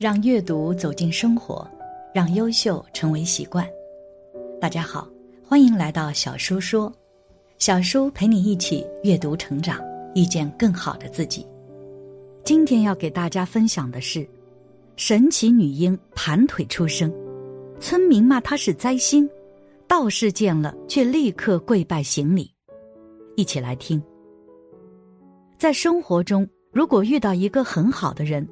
让阅读走进生活，让优秀成为习惯。大家好，欢迎来到小叔说，小叔陪你一起阅读成长，遇见更好的自己。今天要给大家分享的是，神奇女婴盘腿出生，村民骂她是灾星，道士见了却立刻跪拜行礼。一起来听。在生活中，如果遇到一个很好的人，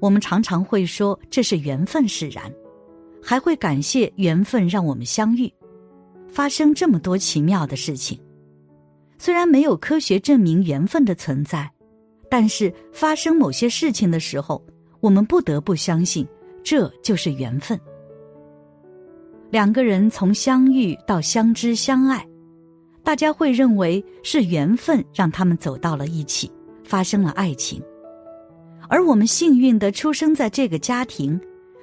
我们常常会说这是缘分使然，还会感谢缘分让我们相遇，发生这么多奇妙的事情。虽然没有科学证明缘分的存在，但是发生某些事情的时候，我们不得不相信这就是缘分。两个人从相遇到相知相爱，大家会认为是缘分让他们走到了一起，发生了爱情。而我们幸运的出生在这个家庭，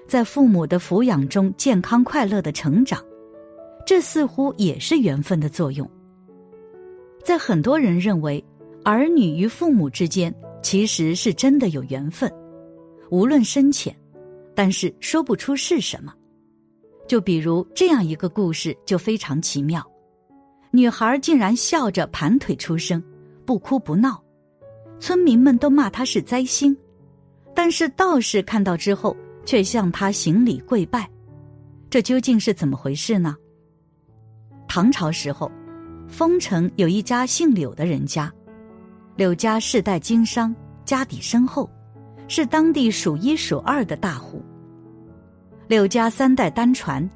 在父母的抚养中健康快乐的成长，这似乎也是缘分的作用。在很多人认为，儿女与父母之间其实是真的有缘分，无论深浅，但是说不出是什么。就比如这样一个故事，就非常奇妙：女孩竟然笑着盘腿出生，不哭不闹，村民们都骂她是灾星。但是道士看到之后，却向他行礼跪拜，这究竟是怎么回事呢？唐朝时候，丰城有一家姓柳的人家，柳家世代经商，家底深厚，是当地数一数二的大户。柳家三代单传，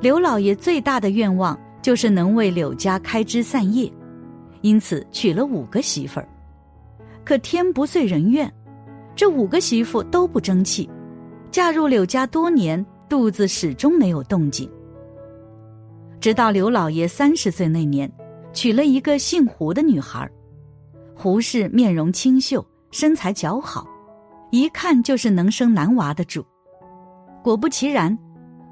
刘老爷最大的愿望就是能为柳家开枝散叶，因此娶了五个媳妇儿。可天不遂人愿。这五个媳妇都不争气，嫁入柳家多年，肚子始终没有动静。直到刘老爷三十岁那年，娶了一个姓胡的女孩。胡氏面容清秀，身材姣好，一看就是能生男娃的主。果不其然，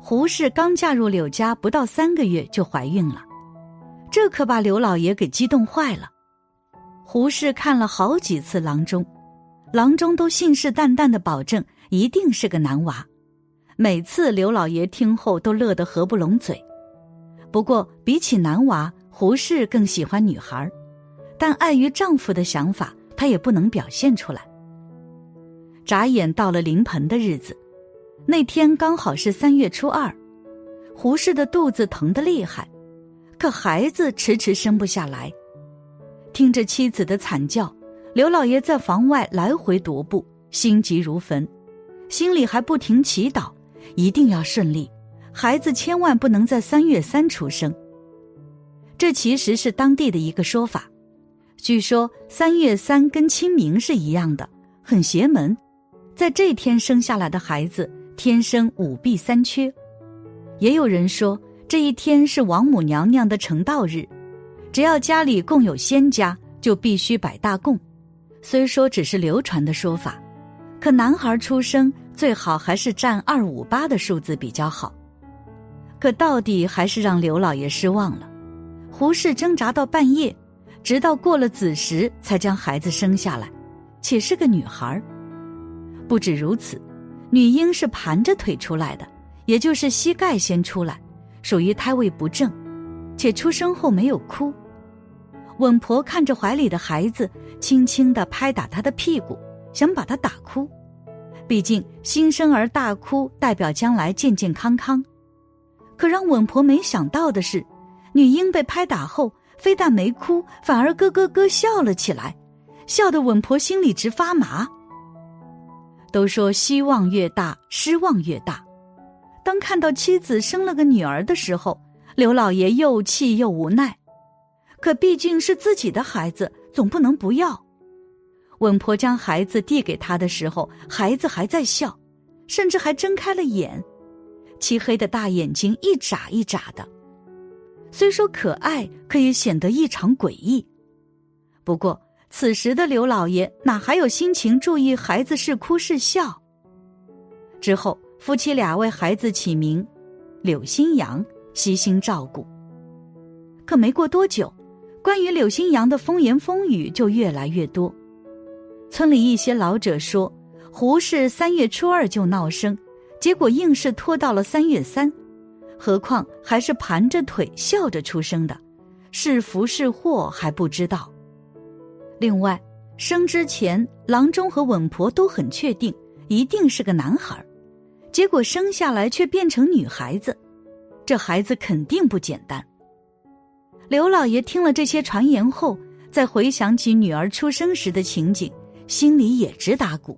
胡氏刚嫁入柳家不到三个月就怀孕了，这可把刘老爷给激动坏了。胡氏看了好几次郎中。郎中都信誓旦旦的保证一定是个男娃，每次刘老爷听后都乐得合不拢嘴。不过比起男娃，胡适更喜欢女孩，但碍于丈夫的想法，她也不能表现出来。眨眼到了临盆的日子，那天刚好是三月初二，胡适的肚子疼得厉害，可孩子迟迟生不下来，听着妻子的惨叫。刘老爷在房外来回踱步，心急如焚，心里还不停祈祷，一定要顺利，孩子千万不能在三月三出生。这其实是当地的一个说法，据说三月三跟清明是一样的，很邪门，在这天生下来的孩子天生五弊三缺。也有人说这一天是王母娘娘的成道日，只要家里供有仙家，就必须摆大供。虽说只是流传的说法，可男孩出生最好还是占二五八的数字比较好。可到底还是让刘老爷失望了。胡适挣扎到半夜，直到过了子时才将孩子生下来，且是个女孩。不止如此，女婴是盘着腿出来的，也就是膝盖先出来，属于胎位不正，且出生后没有哭。稳婆看着怀里的孩子，轻轻的拍打他的屁股，想把他打哭。毕竟新生儿大哭代表将来健健康康。可让稳婆没想到的是，女婴被拍打后，非但没哭，反而咯咯咯笑了起来，笑得稳婆心里直发麻。都说希望越大，失望越大。当看到妻子生了个女儿的时候，刘老爷又气又无奈。可毕竟是自己的孩子，总不能不要。稳婆将孩子递给他的时候，孩子还在笑，甚至还睁开了眼，漆黑的大眼睛一眨一眨的。虽说可爱，可也显得异常诡异。不过此时的刘老爷哪还有心情注意孩子是哭是笑？之后夫妻俩为孩子起名柳新阳，悉心照顾。可没过多久。关于柳新阳的风言风语就越来越多，村里一些老者说，胡氏三月初二就闹生，结果硬是拖到了三月三，何况还是盘着腿笑着出生的，是福是祸还不知道。另外，生之前郎中和稳婆都很确定一定是个男孩，结果生下来却变成女孩子，这孩子肯定不简单。刘老爷听了这些传言后，再回想起女儿出生时的情景，心里也直打鼓。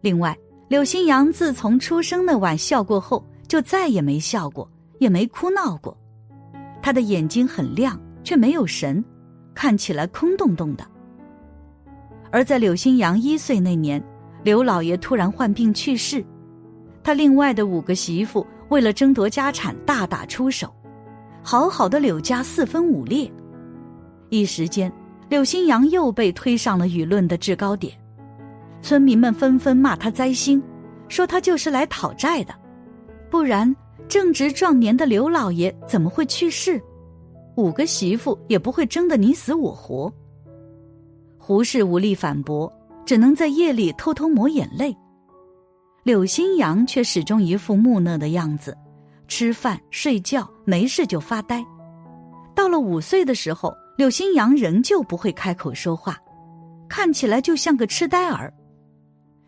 另外，柳新阳自从出生那晚笑过后，就再也没笑过，也没哭闹过。他的眼睛很亮，却没有神，看起来空洞洞的。而在柳新阳一岁那年，刘老爷突然患病去世，他另外的五个媳妇为了争夺家产大打出手，好好的柳家四分五裂，一时间柳新阳又被推上了舆论的制高点，村民们纷纷骂他灾星，说他就是来讨债的，不然正值壮年的刘老爷怎么会去世？五个媳妇也不会争得你死我活。胡氏无力反驳，只能在夜里偷偷抹眼泪。柳新阳却始终一副木讷的样子，吃饭睡觉没事就发呆。到了五岁的时候，柳新阳仍旧不会开口说话，看起来就像个痴呆儿。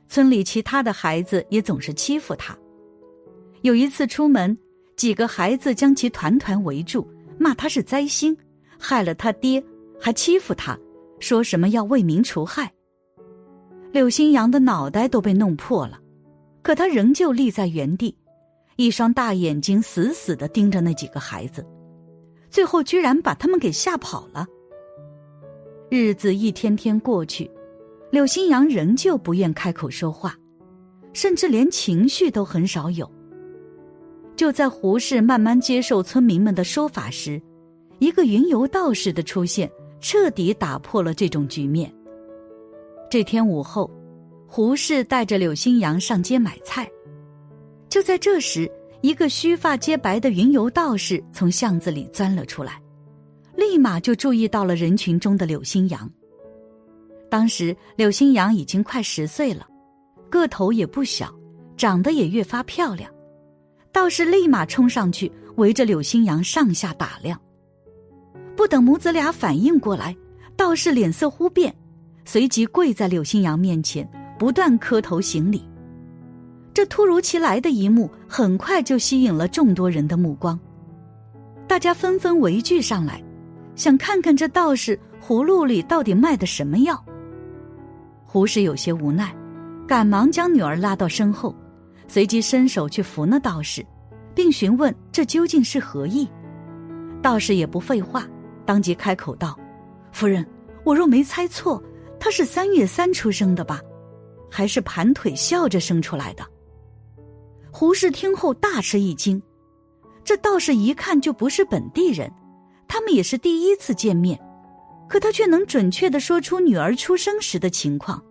村里其他的孩子也总是欺负他。有一次出门，几个孩子将其团团围住，骂他是灾星，害了他爹，还欺负他。说什么要为民除害？柳新阳的脑袋都被弄破了，可他仍旧立在原地，一双大眼睛死死的盯着那几个孩子，最后居然把他们给吓跑了。日子一天天过去，柳新阳仍旧不愿开口说话，甚至连情绪都很少有。就在胡适慢慢接受村民们的说法时，一个云游道士的出现。彻底打破了这种局面。这天午后，胡适带着柳新阳上街买菜。就在这时，一个须发皆白的云游道士从巷子里钻了出来，立马就注意到了人群中的柳新阳。当时柳新阳已经快十岁了，个头也不小，长得也越发漂亮。道士立马冲上去，围着柳新阳上下打量。不等母子俩反应过来，道士脸色忽变，随即跪在柳新阳面前，不断磕头行礼。这突如其来的一幕，很快就吸引了众多人的目光，大家纷纷围聚上来，想看看这道士葫芦里到底卖的什么药。胡氏有些无奈，赶忙将女儿拉到身后，随即伸手去扶那道士，并询问这究竟是何意。道士也不废话。当即开口道：“夫人，我若没猜错，他是三月三出生的吧？还是盘腿笑着生出来的？”胡适听后大吃一惊，这道士一看就不是本地人，他们也是第一次见面，可他却能准确的说出女儿出生时的情况，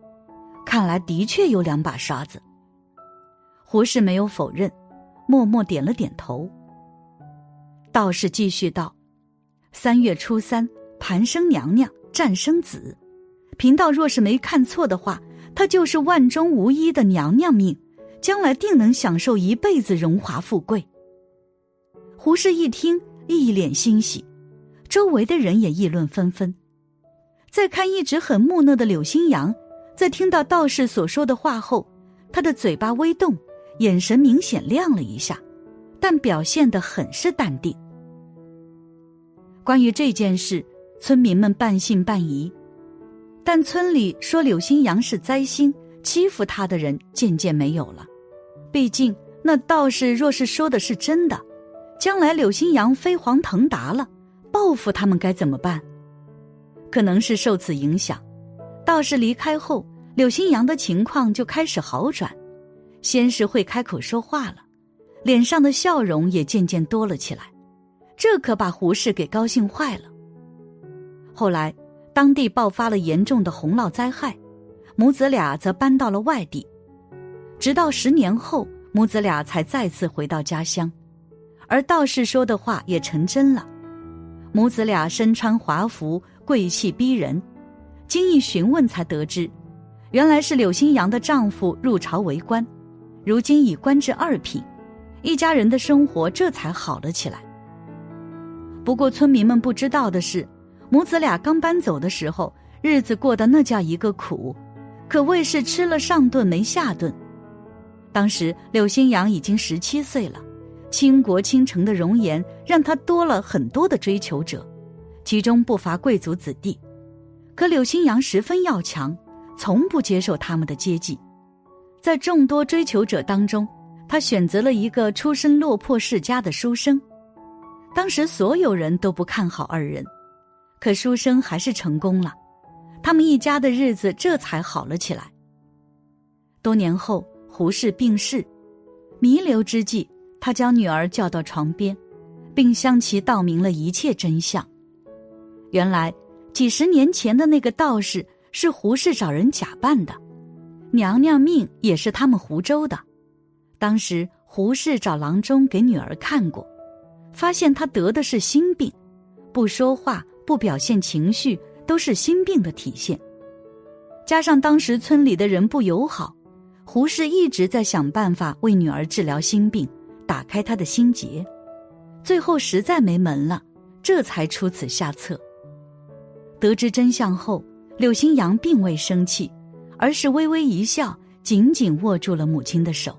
看来的确有两把刷子。胡适没有否认，默默点了点头。道士继续道。三月初三，盘生娘娘战生子，贫道若是没看错的话，她就是万中无一的娘娘命，将来定能享受一辈子荣华富贵。胡适一听，一脸欣喜，周围的人也议论纷纷。再看一直很木讷的柳新阳，在听到道士所说的话后，他的嘴巴微动，眼神明显亮了一下，但表现得很是淡定。关于这件事，村民们半信半疑，但村里说柳新阳是灾星，欺负他的人渐渐没有了。毕竟那道士若是说的是真的，将来柳新阳飞黄腾达了，报复他们该怎么办？可能是受此影响，道士离开后，柳新阳的情况就开始好转，先是会开口说话了，脸上的笑容也渐渐多了起来。这可把胡氏给高兴坏了。后来，当地爆发了严重的洪涝灾害，母子俩则搬到了外地。直到十年后，母子俩才再次回到家乡，而道士说的话也成真了。母子俩身穿华服，贵气逼人。经一询问，才得知，原来是柳新阳的丈夫入朝为官，如今已官至二品，一家人的生活这才好了起来。不过村民们不知道的是，母子俩刚搬走的时候，日子过得那叫一个苦，可谓是吃了上顿没下顿。当时柳新阳已经十七岁了，倾国倾城的容颜让他多了很多的追求者，其中不乏贵族子弟。可柳新阳十分要强。从不接受他们的接济，在众多追求者当中，他选择了一个出身落魄世家的书生。当时所有人都不看好二人，可书生还是成功了，他们一家的日子这才好了起来。多年后，胡适病逝，弥留之际，他将女儿叫到床边，并向其道明了一切真相。原来，几十年前的那个道士。是胡适找人假扮的，娘娘命也是他们湖州的。当时胡适找郎中给女儿看过，发现她得的是心病，不说话、不表现情绪，都是心病的体现。加上当时村里的人不友好，胡适一直在想办法为女儿治疗心病，打开她的心结。最后实在没门了，这才出此下策。得知真相后。柳新阳并未生气，而是微微一笑，紧紧握住了母亲的手。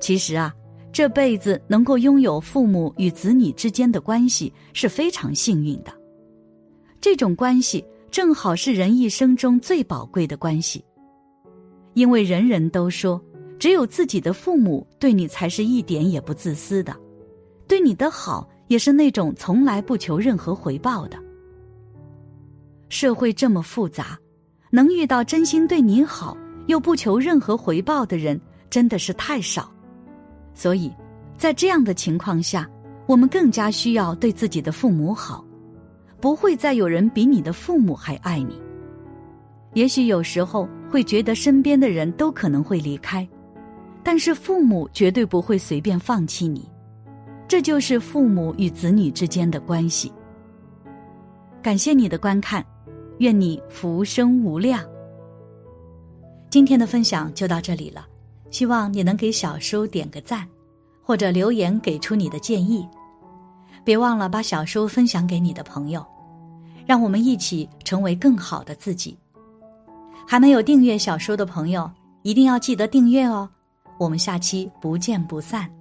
其实啊，这辈子能够拥有父母与子女之间的关系是非常幸运的。这种关系正好是人一生中最宝贵的关系，因为人人都说，只有自己的父母对你才是一点也不自私的，对你的好也是那种从来不求任何回报的。社会这么复杂，能遇到真心对你好又不求任何回报的人，真的是太少。所以，在这样的情况下，我们更加需要对自己的父母好。不会再有人比你的父母还爱你。也许有时候会觉得身边的人都可能会离开，但是父母绝对不会随便放弃你。这就是父母与子女之间的关系。感谢你的观看。愿你福生无量。今天的分享就到这里了，希望你能给小叔点个赞，或者留言给出你的建议。别忘了把小叔分享给你的朋友，让我们一起成为更好的自己。还没有订阅小说的朋友，一定要记得订阅哦。我们下期不见不散。